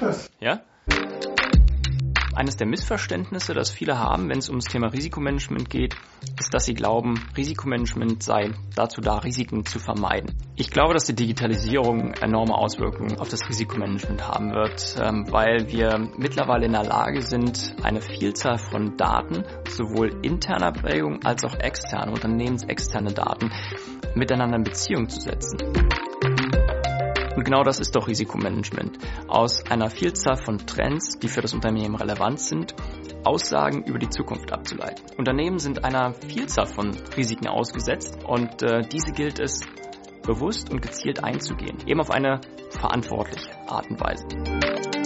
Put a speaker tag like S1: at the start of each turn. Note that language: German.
S1: mach das.
S2: Ja? Eines der Missverständnisse, das viele haben, wenn es ums Thema Risikomanagement geht, ist, dass sie glauben, Risikomanagement sei dazu da, Risiken zu vermeiden. Ich glaube, dass die Digitalisierung enorme Auswirkungen auf das Risikomanagement haben wird, ähm, weil wir mittlerweile in der Lage sind, eine Vielzahl von Daten, sowohl interner Prägung als auch externe, unternehmensexterne Daten, miteinander in Beziehung zu setzen. Genau das ist doch Risikomanagement. Aus einer Vielzahl von Trends, die für das Unternehmen relevant sind, Aussagen über die Zukunft abzuleiten. Unternehmen sind einer Vielzahl von Risiken ausgesetzt und äh, diese gilt es bewusst und gezielt einzugehen, eben auf eine verantwortliche Art und Weise.